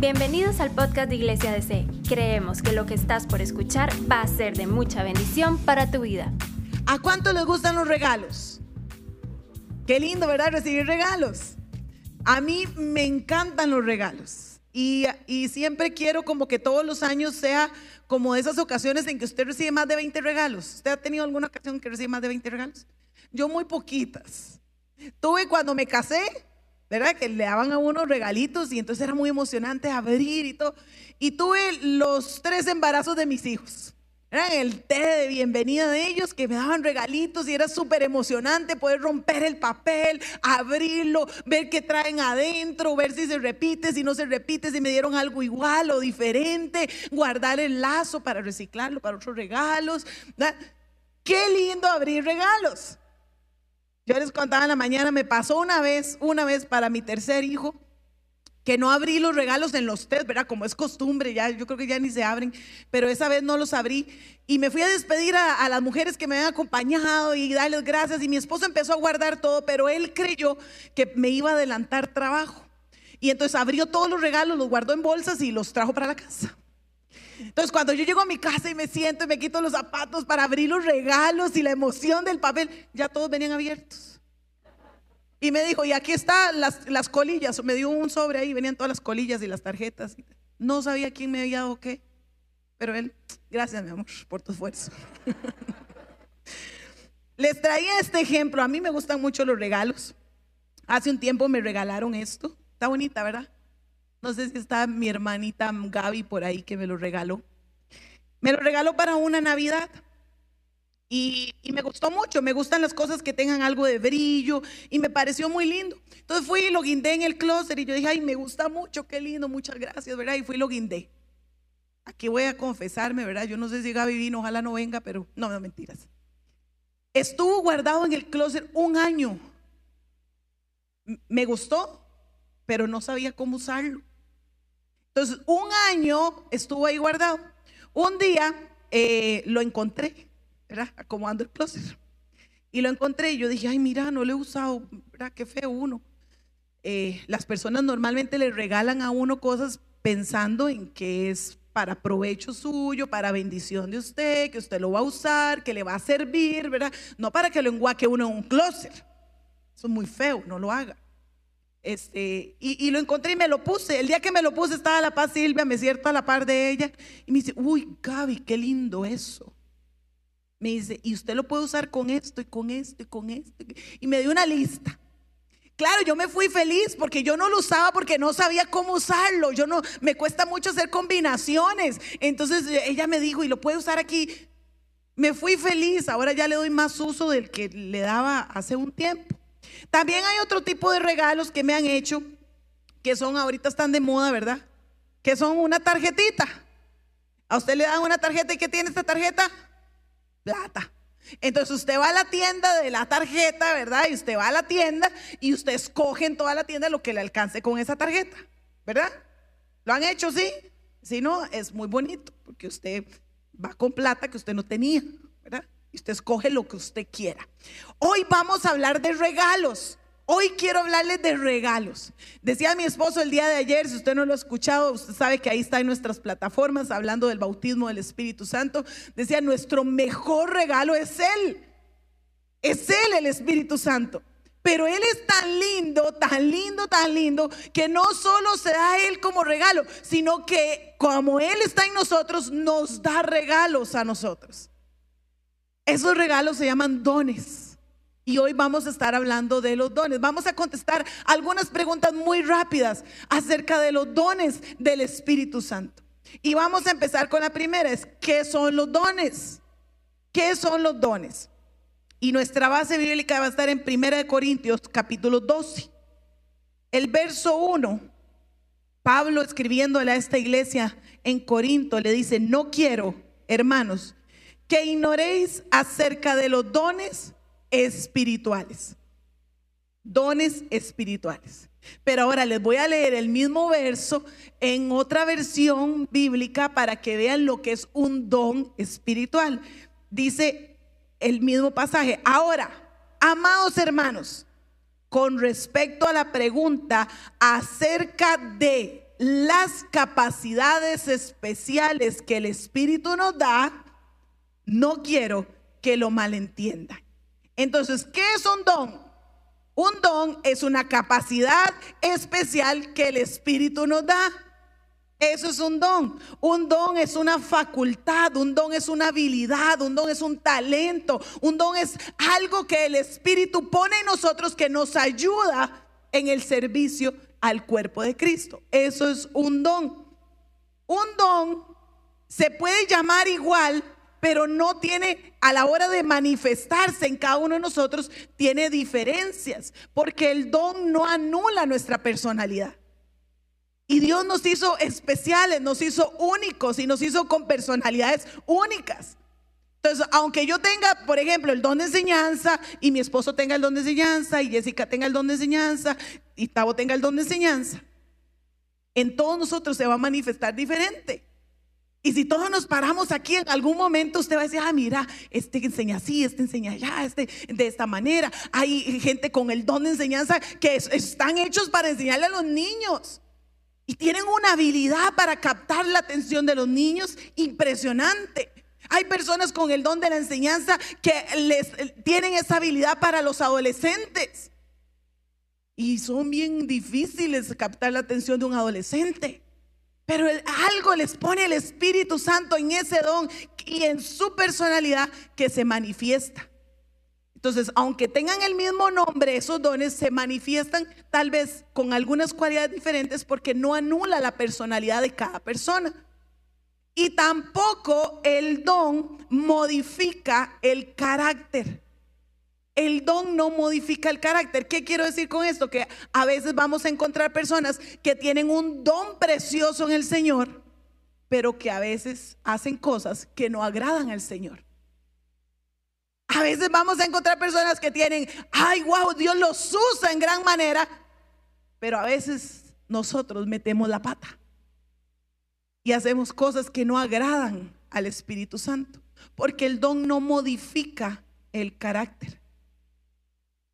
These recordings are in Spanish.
Bienvenidos al podcast de Iglesia DC. Creemos que lo que estás por escuchar va a ser de mucha bendición para tu vida. ¿A cuánto les gustan los regalos? Qué lindo, ¿verdad? Recibir regalos. A mí me encantan los regalos. Y, y siempre quiero como que todos los años sea como esas ocasiones en que usted recibe más de 20 regalos. ¿Usted ha tenido alguna ocasión que recibe más de 20 regalos? Yo muy poquitas. Tuve cuando me casé, ¿verdad? Que le daban a uno regalitos y entonces era muy emocionante abrir y todo. Y tuve los tres embarazos de mis hijos. Era el té de bienvenida de ellos que me daban regalitos y era súper emocionante poder romper el papel, abrirlo, ver qué traen adentro, ver si se repite, si no se repite, si me dieron algo igual o diferente, guardar el lazo para reciclarlo para otros regalos. Qué lindo abrir regalos. Yo les contaba en la mañana, me pasó una vez, una vez para mi tercer hijo que no abrí los regalos en los test, ¿verdad? Como es costumbre, ya yo creo que ya ni se abren, pero esa vez no los abrí y me fui a despedir a, las mujeres que me habían acompañado y darles gracias y mi esposo empezó a guardar todo, pero él creyó que me iba a adelantar trabajo. Y entonces abrió todos los regalos, los guardó en bolsas y los trajo para la casa. Entonces cuando yo llego a mi casa y me siento y me quito los zapatos para abrir los regalos y la emoción del papel, ya todos venían abiertos. Y me dijo, y aquí están las, las colillas. Me dio un sobre ahí, venían todas las colillas y las tarjetas. No sabía quién me había dado qué. Pero él, gracias mi amor por tu esfuerzo. Les traía este ejemplo. A mí me gustan mucho los regalos. Hace un tiempo me regalaron esto. Está bonita, ¿verdad? No sé si está mi hermanita Gaby por ahí que me lo regaló. Me lo regaló para una Navidad. Y, me gustó mucho, me gustan las cosas que tengan algo de brillo y me pareció muy lindo. Entonces fui y lo guindé en el closet y yo dije, ay, me gusta mucho, qué lindo, muchas gracias, ¿verdad? Y fui y lo guindé. Aquí voy a confesarme, ¿verdad? Yo no sé si Gaby vino, ojalá no venga, pero no, no mentiras. Estuvo guardado en el closet un año. Me gustó, pero no sabía cómo usarlo. Entonces, un año estuvo ahí guardado. Un día eh, lo encontré ¿verdad? Acomodando el closet. Y lo encontré y yo dije, ay, mira, no lo he usado, ¿verdad? Qué feo uno. Eh, las personas normalmente le regalan a uno cosas pensando en que es para provecho suyo, para bendición de usted, que usted lo va a usar, que le va a servir, ¿verdad? No para que lo enguaque uno en un closet. Eso es muy feo, no lo haga. Este, y, y, lo encontré y me lo puse. El día que me lo puse estaba la paz Silvia, me siento a la par de ella y me dice, uy, Gaby, qué lindo eso. Me dice, y usted lo puede usar con esto y con esto y con esto. Y me dio una lista. Claro, yo me fui feliz porque yo no lo usaba porque no sabía cómo usarlo. Yo no, me cuesta mucho hacer combinaciones. Entonces ella me dijo, y lo puede usar aquí. Me fui feliz. Ahora ya le doy más uso del que le daba hace un tiempo. También hay otro tipo de regalos que me han hecho, que son ahorita están de moda, ¿verdad? Que son una tarjetita. A usted le dan una tarjeta y ¿qué tiene esta tarjeta? plata. Entonces usted va a la tienda de la tarjeta, ¿verdad? Y usted va a la tienda y usted escoge en toda la tienda lo que le alcance con esa tarjeta, ¿verdad? ¿Lo han hecho, sí? Si no, es muy bonito porque usted va con plata que usted no tenía, usted escoge lo que usted quiera. Hoy vamos a hablar de regalos. Hoy quiero hablarles de regalos. Decía mi esposo el día de ayer, si usted no lo ha escuchado, usted sabe que ahí está en nuestras plataformas hablando del bautismo del Espíritu Santo. Decía, nuestro mejor regalo es Él. Es Él el Espíritu Santo. Pero Él es tan lindo, tan lindo, tan lindo, que no solo se da a Él como regalo, sino que como Él está en nosotros, nos da regalos a nosotros. Esos regalos se llaman dones. Y hoy vamos a estar hablando de los dones. Vamos a contestar algunas preguntas muy rápidas acerca de los dones del Espíritu Santo. Y vamos a empezar con la primera, es ¿qué son los dones? ¿Qué son los dones? Y nuestra base bíblica va a estar en 1 Corintios capítulo 12. El verso 1, Pablo escribiéndole a esta iglesia en Corinto le dice, no quiero, hermanos, que ignoréis acerca de los dones espirituales. Dones espirituales. Pero ahora les voy a leer el mismo verso en otra versión bíblica para que vean lo que es un don espiritual. Dice el mismo pasaje. Ahora, amados hermanos, con respecto a la pregunta acerca de las capacidades especiales que el Espíritu nos da, no quiero que lo malentiendan. Entonces, ¿qué es un don? Un don es una capacidad especial que el Espíritu nos da. Eso es un don. Un don es una facultad, un don es una habilidad, un don es un talento, un don es algo que el Espíritu pone en nosotros que nos ayuda en el servicio al cuerpo de Cristo. Eso es un don. Un don se puede llamar igual, pero no tiene, a la hora de manifestarse en cada uno de nosotros, tiene diferencias, porque el don no anula nuestra personalidad. Y Dios nos hizo especiales, nos hizo únicos y nos hizo con personalidades únicas. Entonces, aunque yo tenga, por ejemplo, el don de enseñanza y mi esposo tenga el don de enseñanza y Jessica tenga el don de enseñanza y Tavo tenga el don de enseñanza, en todos nosotros se va a manifestar diferente. Y si todos nos paramos aquí en algún momento, usted va a decir, ah, mira, este enseña así, este enseña allá, este de esta manera. Hay gente con el don de enseñanza que están hechos para enseñarle a los niños. Y tienen una habilidad para captar la atención de los niños impresionante. Hay personas con el don de la enseñanza que les tienen esa habilidad para los adolescentes. Y son bien difíciles captar la atención de un adolescente. Pero algo les pone el Espíritu Santo en ese don y en su personalidad que se manifiesta. Entonces, aunque tengan el mismo nombre, esos dones se manifiestan tal vez con algunas cualidades diferentes porque no anula la personalidad de cada persona. Y tampoco el don modifica el carácter. El don no modifica el carácter. ¿Qué quiero decir con esto? Que a veces vamos a encontrar personas que tienen un don precioso en el Señor, pero que a veces hacen cosas que no agradan al Señor. A veces vamos a encontrar personas que tienen, ay, wow, Dios los usa en gran manera, pero a veces nosotros metemos la pata y hacemos cosas que no agradan al Espíritu Santo, porque el don no modifica el carácter.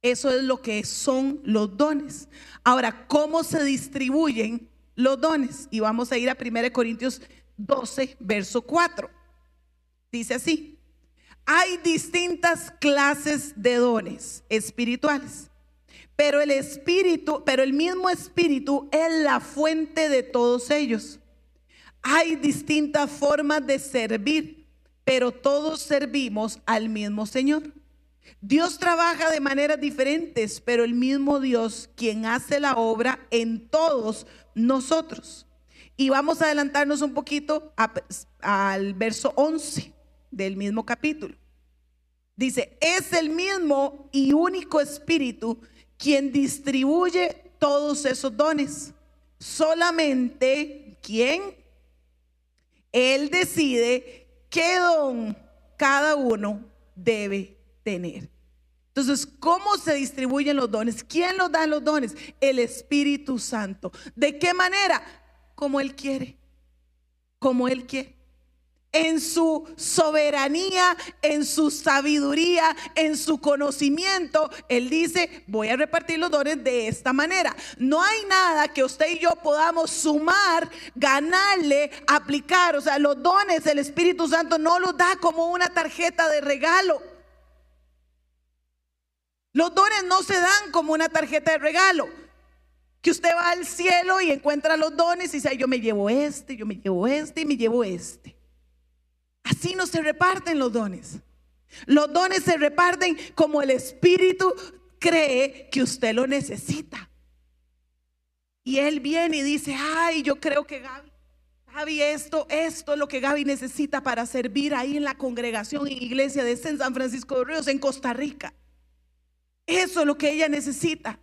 Eso es lo que son los dones. Ahora, ¿cómo se distribuyen los dones? Y vamos a ir a 1 Corintios 12, verso 4. Dice así hay distintas clases de dones espirituales. Pero el espíritu, pero el mismo espíritu es la fuente de todos ellos. Hay distintas formas de servir, pero todos servimos al mismo Señor. Dios trabaja de maneras diferentes, pero el mismo Dios quien hace la obra en todos nosotros. Y vamos a adelantarnos un poquito al verso 11 del mismo capítulo. Dice, es el mismo y único Espíritu quien distribuye todos esos dones. Solamente quien Él decide qué don cada uno debe tener. Entonces, ¿cómo se distribuyen los dones? ¿Quién los da los dones? El Espíritu Santo. ¿De qué manera? Como Él quiere. Como Él quiere en su soberanía, en su sabiduría, en su conocimiento, Él dice, voy a repartir los dones de esta manera. No hay nada que usted y yo podamos sumar, ganarle, aplicar. O sea, los dones del Espíritu Santo no los da como una tarjeta de regalo. Los dones no se dan como una tarjeta de regalo. Que usted va al cielo y encuentra los dones y dice, yo me llevo este, yo me llevo este y me llevo este. Así no se reparten los dones. Los dones se reparten como el Espíritu cree que usted lo necesita. Y él viene y dice, ay, yo creo que Gaby, Gaby, esto, esto es lo que Gaby necesita para servir ahí en la congregación, en iglesia de San Francisco de Ríos, en Costa Rica. Eso es lo que ella necesita.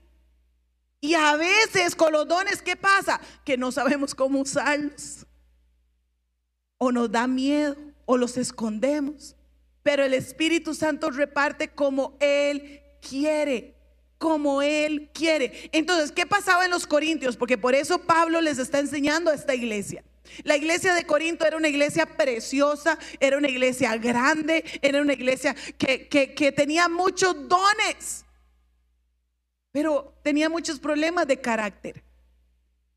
Y a veces con los dones, ¿qué pasa? Que no sabemos cómo usarlos. O nos da miedo o los escondemos. Pero el Espíritu Santo reparte como Él quiere, como Él quiere. Entonces, ¿qué pasaba en los Corintios? Porque por eso Pablo les está enseñando a esta iglesia. La iglesia de Corinto era una iglesia preciosa, era una iglesia grande, era una iglesia que, que tenía muchos dones, pero tenía muchos problemas de carácter.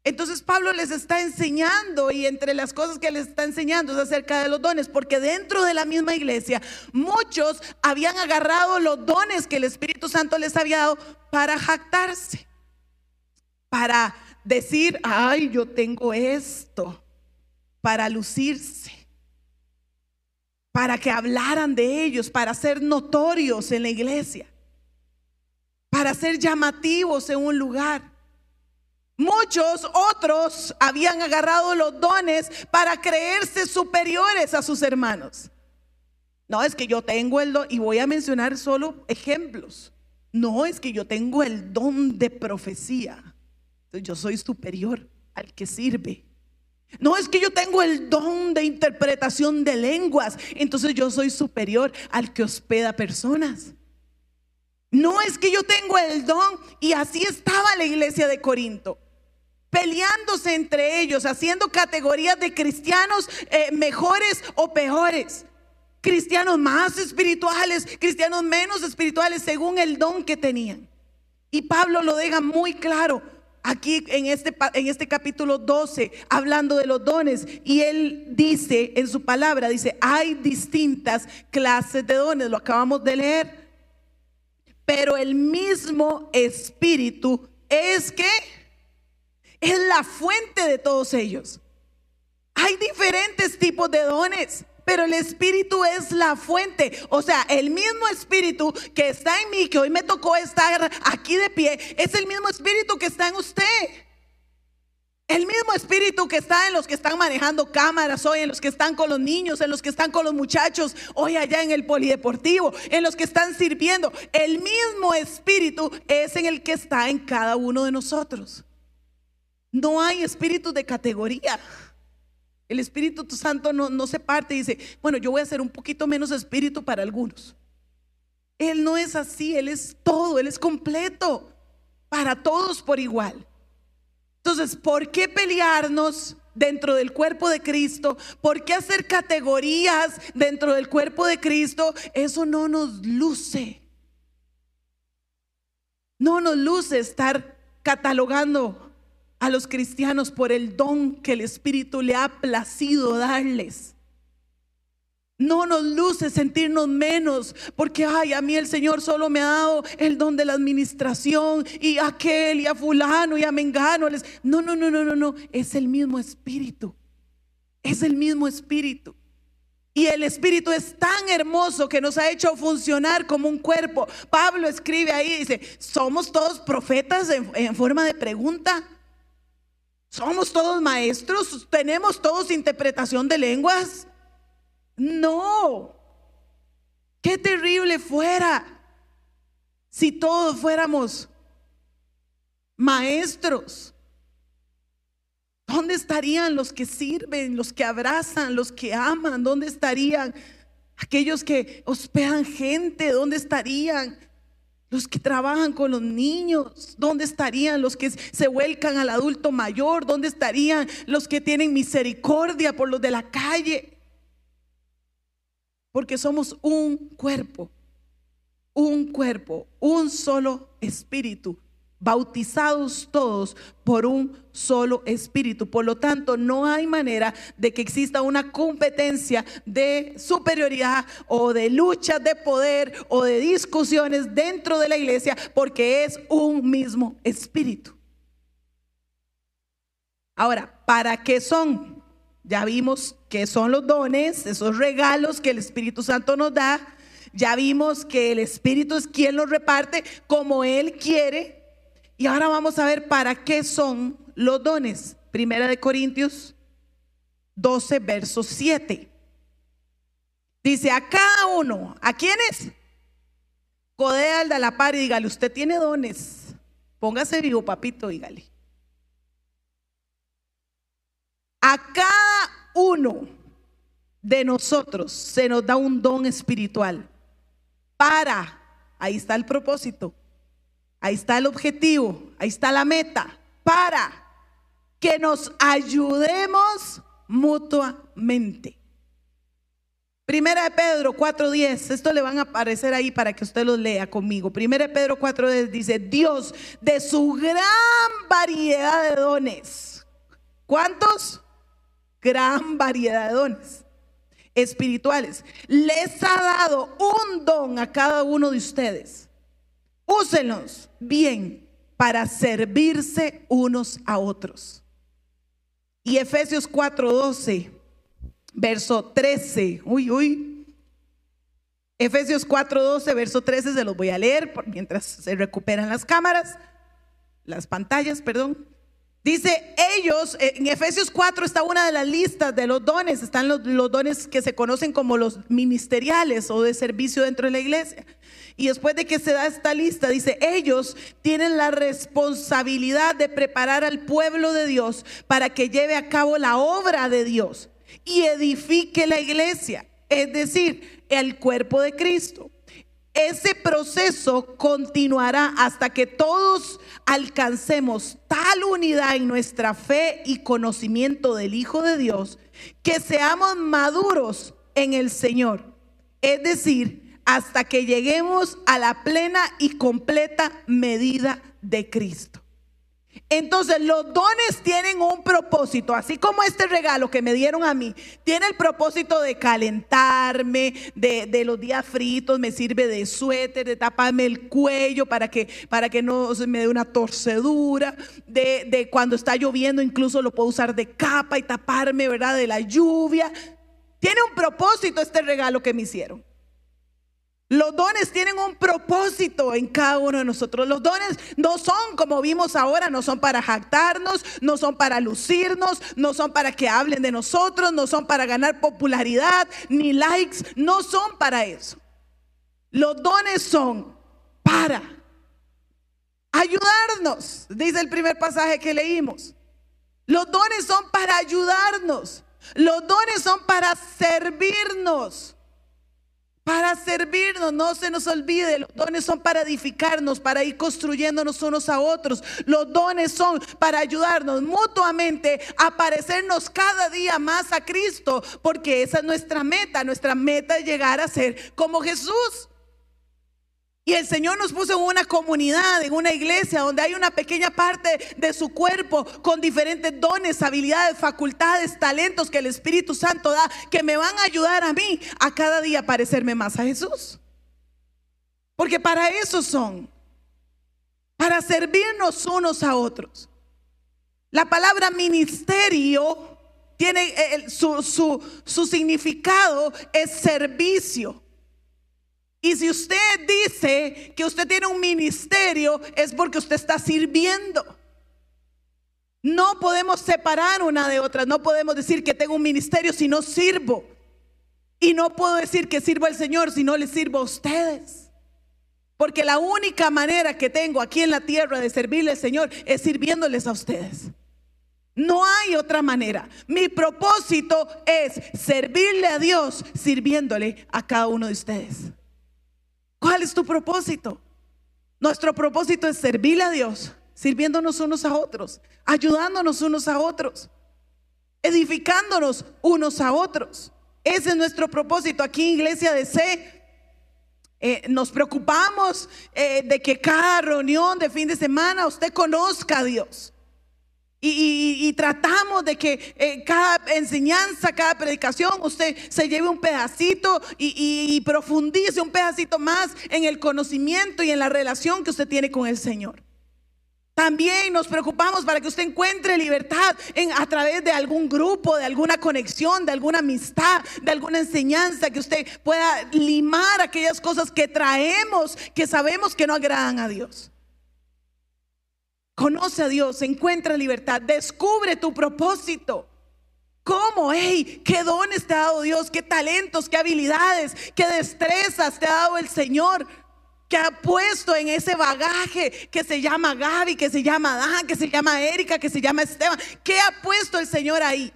Entonces Pablo les está enseñando y entre las cosas que les está enseñando es acerca de los dones, porque dentro de la misma iglesia muchos habían agarrado los dones que el Espíritu Santo les había dado para jactarse, para decir, ay, yo tengo esto, para lucirse, para que hablaran de ellos, para ser notorios en la iglesia, para ser llamativos en un lugar. Muchos otros habían agarrado los dones para creerse superiores a sus hermanos. No es que yo tengo el don, y voy a mencionar solo ejemplos. No es que yo tengo el don de profecía. Yo soy superior al que sirve. No es que yo tengo el don de interpretación de lenguas. Entonces yo soy superior al que hospeda personas. No es que yo tengo el don. Y así estaba la iglesia de Corinto peleándose entre ellos, haciendo categorías de cristianos eh, mejores o peores. Cristianos más espirituales, cristianos menos espirituales, según el don que tenían. Y Pablo lo deja muy claro aquí en este, en este capítulo 12, hablando de los dones. Y él dice en su palabra, dice, hay distintas clases de dones, lo acabamos de leer. Pero el mismo espíritu es que es la fuente de todos ellos. Hay diferentes tipos de dones, pero el Espíritu es la fuente. O sea, el mismo Espíritu que está en mí, que hoy me tocó estar aquí de pie, es el mismo Espíritu que está en usted. El mismo espíritu que está en los que están manejando cámaras hoy, en los que están con los niños, en los que están con los muchachos hoy allá en el polideportivo, en los que están sirviendo. El mismo espíritu es en el que está en cada uno de nosotros. No hay espíritu de categoría. El Espíritu Santo no, no, se parte y dice, bueno, yo voy a ser un poquito menos espíritu para algunos. Él no es así, Él es todo, Él es completo, para todos por igual. Entonces, ¿por qué pelearnos dentro del cuerpo de Cristo? ¿Por qué hacer categorías dentro del cuerpo de Cristo? Eso no nos luce. No nos luce estar catalogando a los cristianos por el don que el Espíritu le ha placido darles. No nos luce sentirnos menos porque, ay, a mí el Señor solo me ha dado el don de la administración y aquel y a fulano y a mengano. No, no, no, no, no, no. Es el mismo espíritu. Es el mismo espíritu. Y el espíritu es tan hermoso que nos ha hecho funcionar como un cuerpo. Pablo escribe ahí, dice, somos todos profetas en forma de pregunta. ¿Somos todos maestros? ¿Tenemos todos interpretación de lenguas? No. Qué terrible fuera si todos fuéramos maestros. ¿Dónde estarían los que sirven, los que abrazan, los que aman? ¿Dónde estarían aquellos que hospedan gente? ¿Dónde estarían los que trabajan con los niños, ¿dónde estarían los que se vuelcan al adulto mayor? ¿Dónde estarían los que tienen misericordia por los de la calle? Porque somos un cuerpo, un cuerpo, un solo espíritu, bautizados todos por un solo espíritu. Por lo tanto, no hay manera de que exista una competencia de superioridad o de lucha de poder o de discusiones dentro de la iglesia porque es un mismo espíritu. Ahora, ¿para qué son? Ya vimos que son los dones, esos regalos que el Espíritu Santo nos da. Ya vimos que el Espíritu es quien los reparte como Él quiere y ahora vamos a ver para qué son los dones. Primera de Corintios 12, verso 7. Dice a cada uno, ¿a quiénes? Codea al de la par y dígale, usted tiene dones. Póngase vivo, papito, dígale. A cada uno de nosotros se nos da un don espiritual para, ahí está el propósito, Ahí está el objetivo, ahí está la meta, para que nos ayudemos mutuamente. Primera de Pedro 4.10, esto le van a aparecer ahí para que usted lo lea conmigo. Primera de Pedro 4.10 dice, Dios de su gran variedad de dones, ¿Cuántos? Gran variedad de dones espirituales. Les ha dado un don a cada uno de ustedes. Úsenlos bien para servirse unos a otros. Y Efesios 4:12, verso 13. Uy, uy. Efesios 4:12, verso 13, se los voy a leer mientras se recuperan las cámaras, las pantallas, perdón. Dice, ellos, eh, en Efesios 4 está una de las listas de los dones, están los, los, dones que se conocen como los ministeriales o de servicio dentro de la iglesia. Y después de que se da esta lista, dice, ellos tienen la responsabilidad de preparar al pueblo de Dios para que lleve a cabo la obra de Dios y edifique la iglesia, es decir, el cuerpo de Cristo. Ese proceso continuará hasta que todos alcancemos tal unidad en nuestra fe y conocimiento del Hijo de Dios que seamos maduros en el Señor. Es decir, hasta que lleguemos a la plena y completa medida de Cristo. Entonces los dones tienen un propósito, así como este regalo que me dieron a mí, tiene el propósito de calentarme, de, los días fritos, me sirve de suéter, de taparme el cuello para que, para que no se me dé una torcedura, de, de cuando está lloviendo incluso lo puedo usar de capa y taparme, ¿verdad? De la lluvia. Tiene un propósito este regalo que me hicieron. Los dones tienen un propósito en cada uno de nosotros. Los dones no son, como vimos ahora, no son para jactarnos, no son para lucirnos, no son para que hablen de nosotros, no son para ganar popularidad ni likes, no son para eso. Los dones son para ayudarnos, dice el primer pasaje que leímlos. Los dones son para ayudarnos. Los dones son para servirnos para servirnos. No se nos olvide, los dones son para edificarnos, para ir construyéndonos unos a otros. Los dones son para ayudarnos mutuamente a parecernos cada día más a Cristo, porque esa es nuestra meta. Nuestra meta es llegar a ser como Jesús. Y el Señor nos puso en una comunidad, en una iglesia, donde hay una pequeña parte de su cuerpo con diferentes dones, habilidades, facultades, talentos que el Espíritu Santo da, que me van a ayudar a mí a cada día parecerme más a Jesús. Porque para eso son, para servirnos unos a otros. La palabra ministerio tiene eh, su, su, su significado es servicio. Y si usted dice que usted tiene un ministerio, es porque usted está sirviendo. No podemos separar una de otra. No podemos decir que tengo un ministerio si no sirvo. Y no puedo decir que sirvo al Señor si no le sirvo a ustedes. Porque la única manera que tengo aquí en la tierra de servirle al Señor es sirviéndoles a ustedes. No hay otra manera. Mi propósito es servirle a Dios sirviéndole a cada uno de ustedes. ¿Cuál es tu propósito? Nuestro propósito es servirle a Dios, sirviéndonos unos a otros, ayudándonos unos a otros, edificándonos unos a otros. Ese es nuestro propósito aquí en Iglesia de C. Eh, nos preocupamos eh, de que cada reunión de fin de semana usted conozca a Dios. Y, tratamos de que eh, cada enseñanza, cada predicación, usted se lleve un pedacito y, profundice un pedacito más en el conocimiento y en la relación que usted tiene con el Señor. También nos preocupamos para que usted encuentre libertad en, a través de algún grupo, de alguna conexión, de alguna amistad, de alguna enseñanza, que usted pueda limar aquellas cosas que traemos, que sabemos que no agradan a Dios. Conoce a Dios, encuentra libertad, descubre tu propósito. ¿Cómo? Hey, ¿Qué dones te ha dado Dios? ¿Qué talentos? ¿Qué habilidades? ¿Qué destrezas te ha dado el Señor? Que ha puesto en ese bagaje que se llama Gaby, que se llama Dan, que se llama Erika, que se llama Esteban. ¿Qué ha puesto el Señor ahí?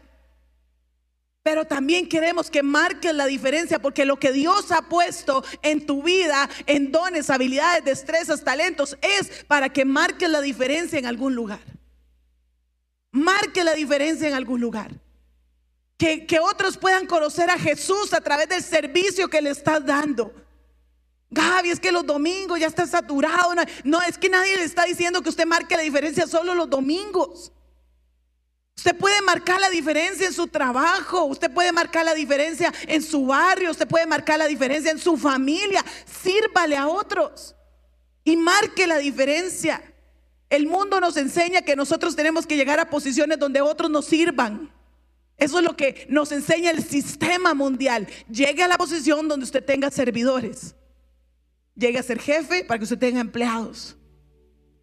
Pero también queremos que marques la diferencia porque lo que Dios ha puesto en tu vida, en dones, habilidades, destrezas, talentos, es para que marques la diferencia en algún lugar. Marque la diferencia en algún lugar. Que, que otros puedan conocer a Jesús a través del servicio que le estás dando. Gaby, es que los domingos ya está saturado. No, no, es que nadie le está diciendo que usted marque la diferencia solo los domingos. Usted puede marcar la diferencia en su trabajo, usted puede marcar la diferencia en su barrio, usted puede marcar la diferencia en su familia. Sírvale a otros y marque la diferencia. El mundo nos enseña que nosotros tenemos que llegar a posiciones donde otros nos sirvan. Eso es lo que nos enseña el sistema mundial. Llegue a la posición donde usted tenga servidores. Llegue a ser jefe para que usted tenga empleados.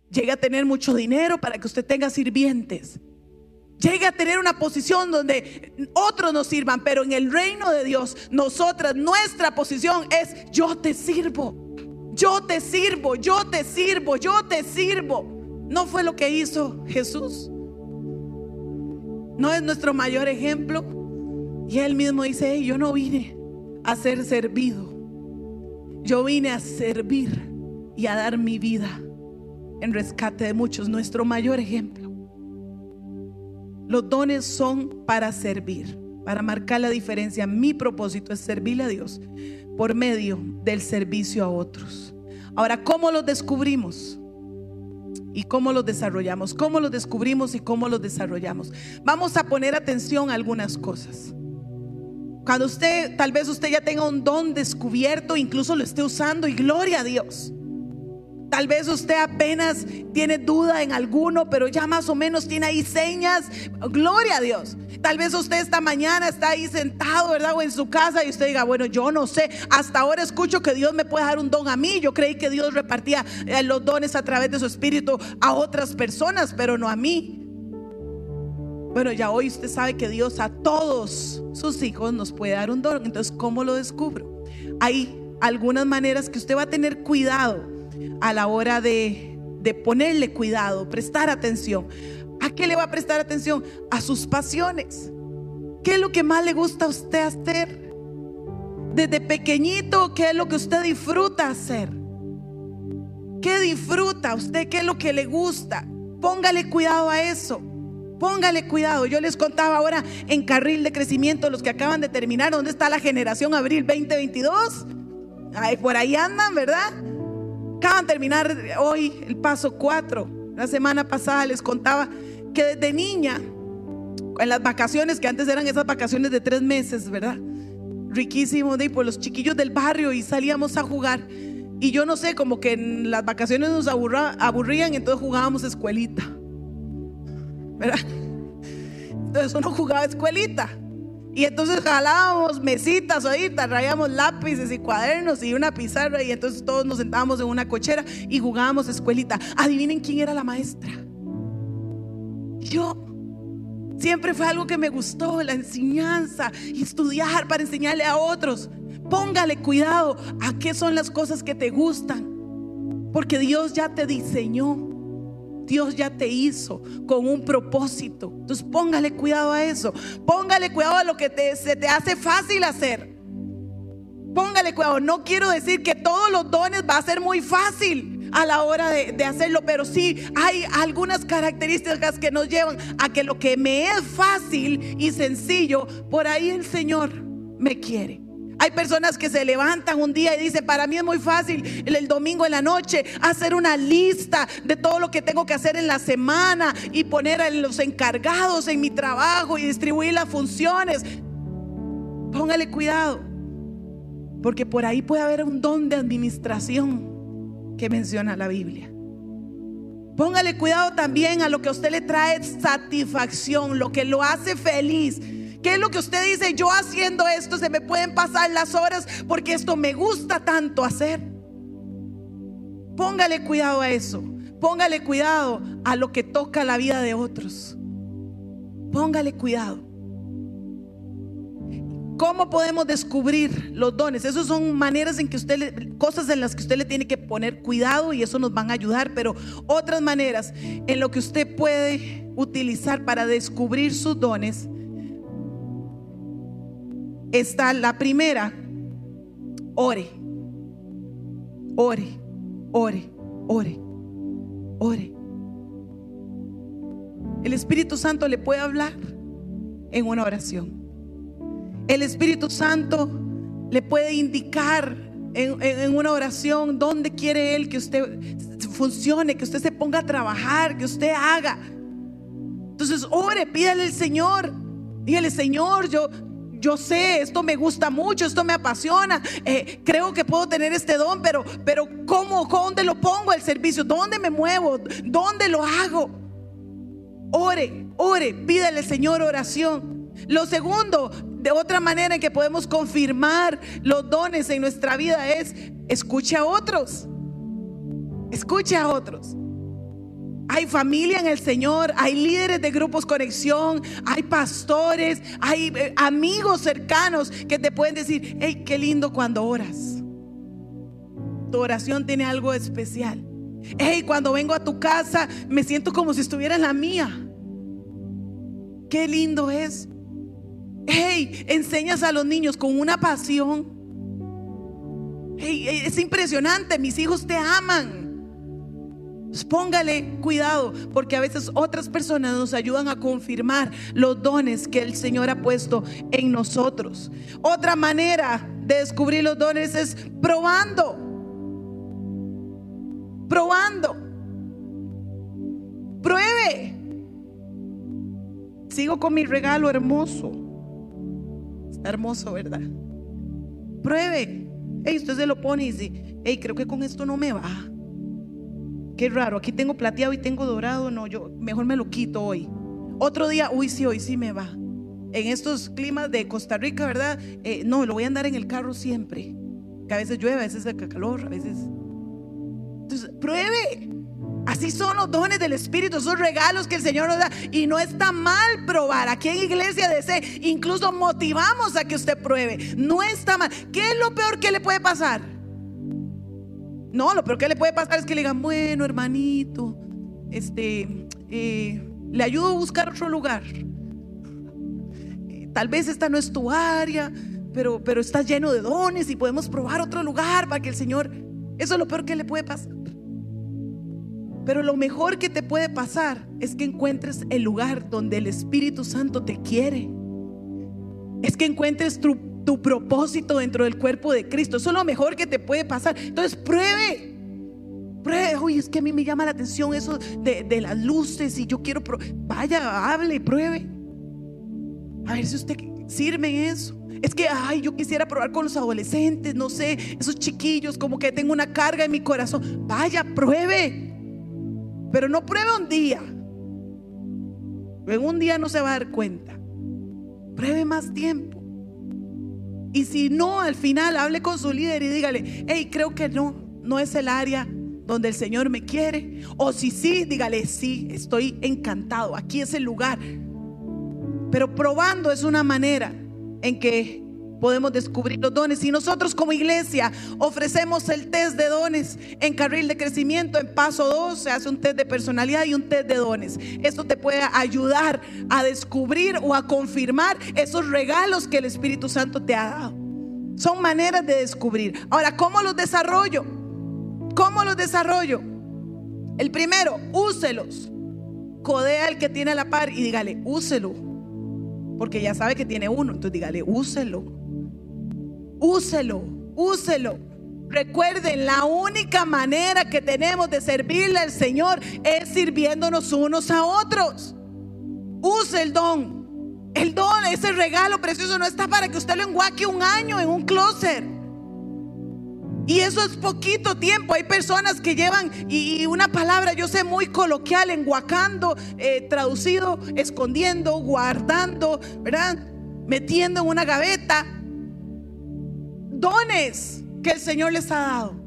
Llegue a tener mucho dinero para que usted tenga sirvientes. Llegue a tener una posición donde otros nos sirvan, pero en el reino de Dios, nosotras, nuestra posición es yo te sirvo, yo te sirvo, yo te sirvo, yo te sirvo. ¿No fue lo que hizo Jesús? ¿No es nuestro mayor ejemplo? Y él mismo dice, yo no vine a ser servido, yo vine a servir y a dar mi vida en rescate de muchos, nuestro mayor ejemplo. Los dones son para servir, para marcar la diferencia. Mi propósito es servirle a Dios por medio del servicio a otros. Ahora, ¿cómo los descubrimos? ¿Y cómo los desarrollamos? ¿Cómo los descubrimos y cómo los desarrollamos? Vamos a poner atención a algunas cosas. Cuando usted, tal vez usted ya tenga un don descubierto, incluso lo esté usando y gloria a Dios. Tal vez usted apenas tiene duda en alguno, pero ya más o menos tiene ahí señas. Gloria a Dios. Tal vez usted esta mañana está ahí sentado, ¿verdad? O en su casa y usted diga, bueno, yo no sé. Hasta ahora escucho que Dios me puede dar un don a mí. Yo creí que Dios repartía eh, los dones a través de su espíritu a otras personas, pero no a mí. Bueno, ya hoy usted sabe que Dios a todos sus hijos nos puede dar un don. Entonces, ¿cómo lo descubro? Hay algunas maneras que usted va a tener cuidado a la hora de, de ponerle cuidado, prestar atención. ¿A qué le va a prestar atención? A sus pasiones. ¿Qué es lo que más le gusta a usted hacer? Desde pequeñito, ¿qué es lo que usted disfruta hacer? ¿Qué disfruta usted? ¿Qué es lo que le gusta? Póngale cuidado a eso. Póngale cuidado. Yo les contaba ahora en carril de crecimiento, los que acaban de terminar, ¿dónde está la generación abril 2022? Ay, por ahí andan, ¿verdad? Acaban de terminar hoy el paso 4. La semana pasada les contaba que desde niña, en las vacaciones, que antes eran esas vacaciones de tres meses, ¿verdad? Riquísimo, de por los chiquillos del barrio y salíamos a jugar. Y yo no sé, como que en las vacaciones nos aburrían, entonces jugábamos escuelita. ¿Verdad? Entonces uno jugaba escuelita. Y entonces jalábamos mesitas ahí, traíamos lápices y cuadernos y una pizarra y entonces todos nos sentábamos en una cochera y jugábamos escuelita. Adivinen quién era la maestra. Yo. Siempre fue algo que me gustó, la enseñanza estudiar para enseñarle a otros. Póngale cuidado a qué son las cosas que te gustan. Porque Dios ya te diseñó. Dios ya te hizo con un propósito. Entonces póngale cuidado a eso. Póngale cuidado a lo que se te hace fácil hacer. Póngale cuidado. No quiero decir que todos los dones va a ser muy fácil a la hora de, de hacerlo, pero sí hay algunas características que nos llevan a que lo que me es fácil y sencillo, por ahí el Señor me quiere. Hay personas que se levantan un día y dicen, para mí es muy fácil el, domingo en la noche hacer una lista de todo lo que tengo que hacer en la semana y poner a los encargados en mi trabajo y distribuir las funciones. Póngale cuidado, porque por ahí puede haber un don de administración que menciona la Biblia. Póngale cuidado también a lo que a usted le trae satisfacción, lo que lo hace feliz. ¿Qué es lo que usted dice? Yo haciendo esto se me pueden pasar las horas porque esto me gusta tanto hacer. Póngale cuidado a eso. Póngale cuidado a lo que toca la vida de otros. Póngale cuidado. ¿Cómo podemos descubrir los dones? Esas son maneras en que usted, cosas en las que usted le tiene que poner cuidado y eso nos van a ayudar, pero otras maneras en lo que usted puede utilizar para descubrir sus dones está la primera, ore, ore, ore, ore, ore. El Espíritu Santo le puede hablar en una oración. El Espíritu Santo le puede indicar en, en, una oración dónde quiere Él que usted funcione, que usted se ponga a trabajar, que usted haga. Entonces ore, pídale al Señor. Dígale, Señor, yo, yo sé, esto me gusta mucho, esto me apasiona, eh, creo que puedo tener este don, pero, pero ¿cómo, dónde lo pongo el servicio? ¿Dónde me muevo? ¿Dónde lo hago? Ore, ore, pídale Señor oración. Lo segundo, de otra manera en que podemos confirmar los dones en nuestra vida es escuche a otros. Escuche a otros. Hay familia en el Señor, hay líderes de grupos conexión, hay pastores, hay eh, amigos cercanos que te pueden decir, hey, qué lindo cuando oras. Tu oración tiene algo especial. Hey, cuando vengo a tu casa me siento como si estuviera en la mía. Qué lindo es. Hey, enseñas a los niños con una pasión. Hey, es impresionante, mis hijos te aman. Pues póngale cuidado, porque a veces otras personas nos ayudan a confirmar los dones que el Señor ha puesto en nosotros. Otra manera de descubrir los dones es probando. Probando. Pruebe. Sigo con mi regalo hermoso. Está hermoso, ¿verdad? Pruebe. Hey, usted se lo pone y dice, hey, creo que con esto no me va. Qué raro, aquí tengo plateado y tengo dorado, no, yo mejor me lo quito hoy. Otro día, uy, sí, hoy sí me va. En estos climas de Costa Rica, ¿verdad? Eh, no, lo voy a andar en el carro siempre. Que a veces llueve, a veces hace calor, a veces. Entonces, pruebe. Así son los dones del Espíritu, son regalos que el Señor nos da. Y no está mal probar. Aquí en Iglesia de C, incluso motivamos a que usted pruebe. No está mal. ¿Qué es lo peor que le puede pasar? No, lo peor que le puede pasar es que le digan, bueno, hermanito, este, eh, le ayudo a buscar otro lugar. Eh, tal vez esta no es tu área, pero, pero está lleno de dones y podemos probar otro lugar para que el Señor, eso es lo peor que le puede pasar. Pero lo mejor que te puede pasar es que encuentres el lugar donde el Espíritu Santo te quiere. Es que encuentres tu tu propósito dentro del cuerpo de Cristo. Eso es lo mejor que te puede pasar. Entonces pruebe. Pruebe, uy, es que a mí me llama la atención eso de, las luces y yo quiero, vaya, hable, pruebe. A ver si usted sirve en eso. Es que, ay, yo quisiera probar con los adolescentes, no sé, esos chiquillos, como que tengo una carga en mi corazón. Vaya, pruebe. Pero no pruebe un día. En un día no se va a dar cuenta. Pruebe más tiempo. Y si no, al final hable con su líder y dígale, hey, creo que no, no es el área donde el Señor me quiere. O si sí, dígale, sí, estoy encantado, aquí es el lugar. Pero probando es una manera en que podemos descubrir los dones. Y nosotros como iglesia ofrecemos el test de dones en carril de crecimiento. En paso 2 se hace un test de personalidad y un test de dones. Esto te puede ayudar a descubrir o a confirmar esos regalos que el Espíritu Santo te ha dado. Son maneras de descubrir. Ahora, ¿cómo los desarrollo? ¿Cómo los desarrollo? El primero, úselos. Codea al que tiene a la par y dígale, úselo. Porque ya sabe que tiene uno. Entonces dígale, úselo. Úselo, úselo. Recuerden, la única manera que tenemos de servirle al Señor es sirviéndonos unos a otros. Use el don. El don, ese regalo precioso no está para que usted lo enguaque un año en un closet. Y eso es poquito tiempo. Hay personas que llevan, y una palabra, yo sé, muy coloquial, enguacando, eh, traducido, escondiendo, guardando, ¿verdad? Metiendo en una gaveta dones que el Señor les ha dado.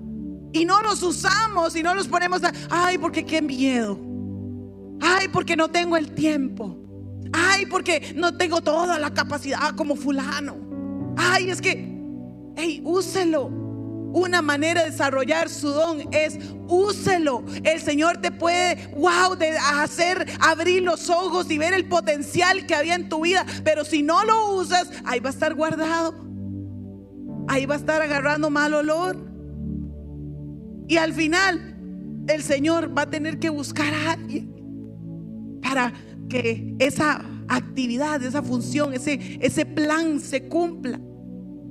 Y no los usamos y no los ponemos a, ay, porque qué miedo. Ay, porque no tengo el tiempo. Ay, porque no tengo toda la capacidad como fulano. Ay, es que, hey, úselo. Una manera de desarrollar su don es úselo. El Señor te puede, wow, de hacer abrir los ojos y ver el potencial que había en tu vida. Pero si no lo usas, ahí va a estar guardado ahí va a estar agarrando mal olor. Y al final, el Señor va a tener que buscar a alguien para que esa actividad, esa función, ese, ese plan se cumpla.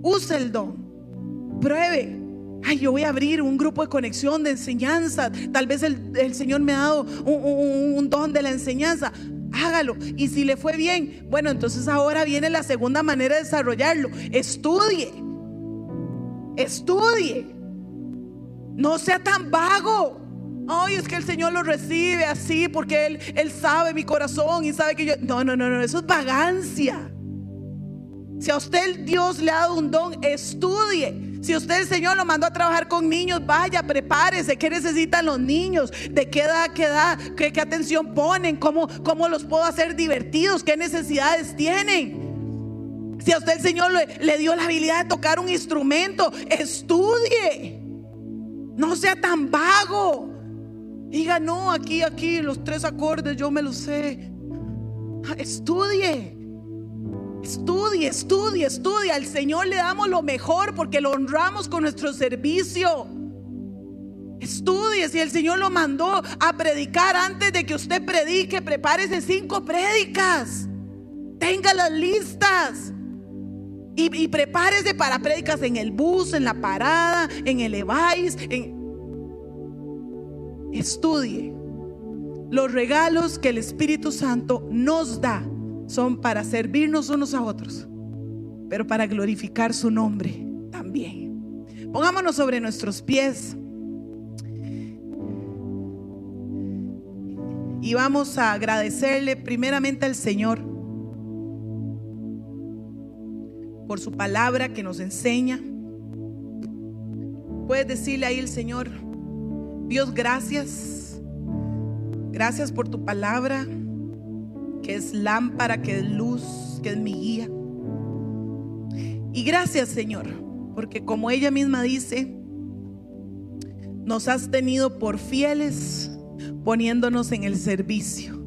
Use el don. Pruebe. Ay, yo voy a abrir un grupo de conexión, de enseñanza. Tal vez el, Señor me ha dado un don de la enseñanza. hágalo. Y si le fue bien, bueno, entonces ahora viene la segunda manera de desarrollarlo. Estudie. Estudie. No sea tan vago. Ay, es que el Señor lo recibe así porque Él, Él sabe mi corazón y sabe que yo... No, no, no, no, eso es vagancia. Si a usted Dios le ha dado un don, estudie. Si usted el Señor lo mandó a trabajar con niños, vaya, prepárese. ¿Qué necesitan los niños? ¿De qué edad, qué edad? ¿Qué, qué atención ponen? ¿Cómo, ¿Cómo los puedo hacer divertidos? ¿Qué necesidades tienen? Si a usted el Señor le, dio la habilidad de tocar un instrumento, estudie. No sea tan vago. Diga, no, aquí, aquí, los tres acordes, yo me los sé. Estudie. Estudie, estudie, estudie. Al Señor le damos lo mejor porque lo honramos con nuestro servicio. Estudie, si el Señor lo mandó a predicar antes de que usted predique, prepárese cinco prédicas. Tenga las listas. Y, prepárese para prédicas en el bus, en la parada, en el Evais. Estudie. Los regalos que el Espíritu Santo nos da son para servirnos unos a otros, pero para glorificar su nombre también. Pongámonos sobre nuestros pies y vamos a agradecerle primeramente al Señor por su palabra que nos enseña. Puedes decirle ahí el Señor, Dios, gracias. Gracias por tu palabra que es lámpara, que es luz, que es mi guía. Y gracias Señor, porque como ella misma dice, nos has tenido por fieles poniéndonos en el servicio.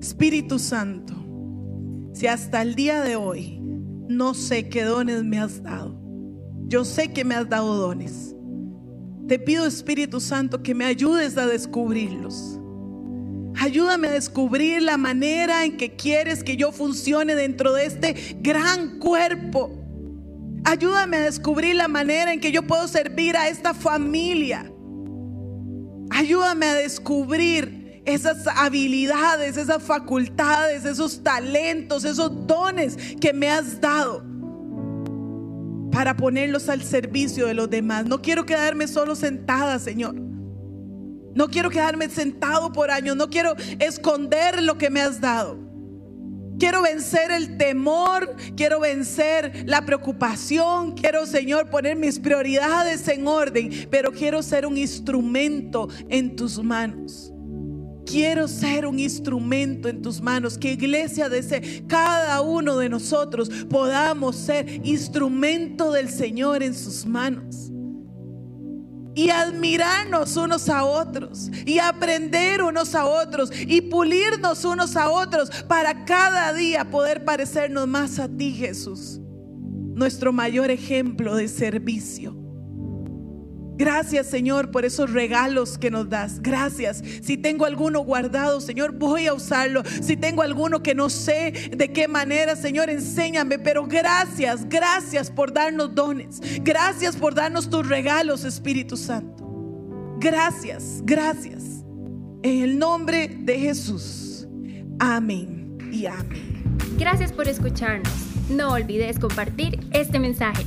Espíritu Santo, si hasta el día de hoy no sé qué dones me has dado, yo sé que me has dado dones. Te pido Espíritu Santo que me ayudes a descubrirlos Ayúdame a descubrir la manera en que quieres que yo funcione dentro de este gran cuerpo. Ayúdame a descubrir la manera en que yo puedo servir a esta familia. Ayúdame a descubrir esas habilidades, esas facultades, esos talentos, esos dones que me has dado para ponerlos al servicio de los demás. No quiero quedarme solo sentada, Señor. No quiero quedarme sentado por años, no quiero esconder lo que me has dado. Quiero vencer el temor, quiero vencer la preocupación, quiero, Señor, poner mis prioridades en orden, pero quiero ser un instrumento en tus manos. Quiero ser un instrumento en tus manos. Que iglesia desee, cada uno de nosotros podamos ser instrumento del Señor en sus manos y admirarnos unos a otros y aprender unos a otros y pulirnos unos a otros para cada día poder parecernos más a ti, Jesús, nuestro mayor ejemplo de servicio. Gracias Señor por esos regalos que nos das. Gracias. Si tengo alguno guardado, Señor, voy a usarlo. Si tengo alguno que no sé de qué manera, Señor, enséñame. Pero gracias, gracias por darnos dones. Gracias por darnos tus regalos, Espíritu Santo. Gracias, gracias. En el nombre de Jesús. Amén y amén. Gracias por escucharnos. No olvides compartir este mensaje.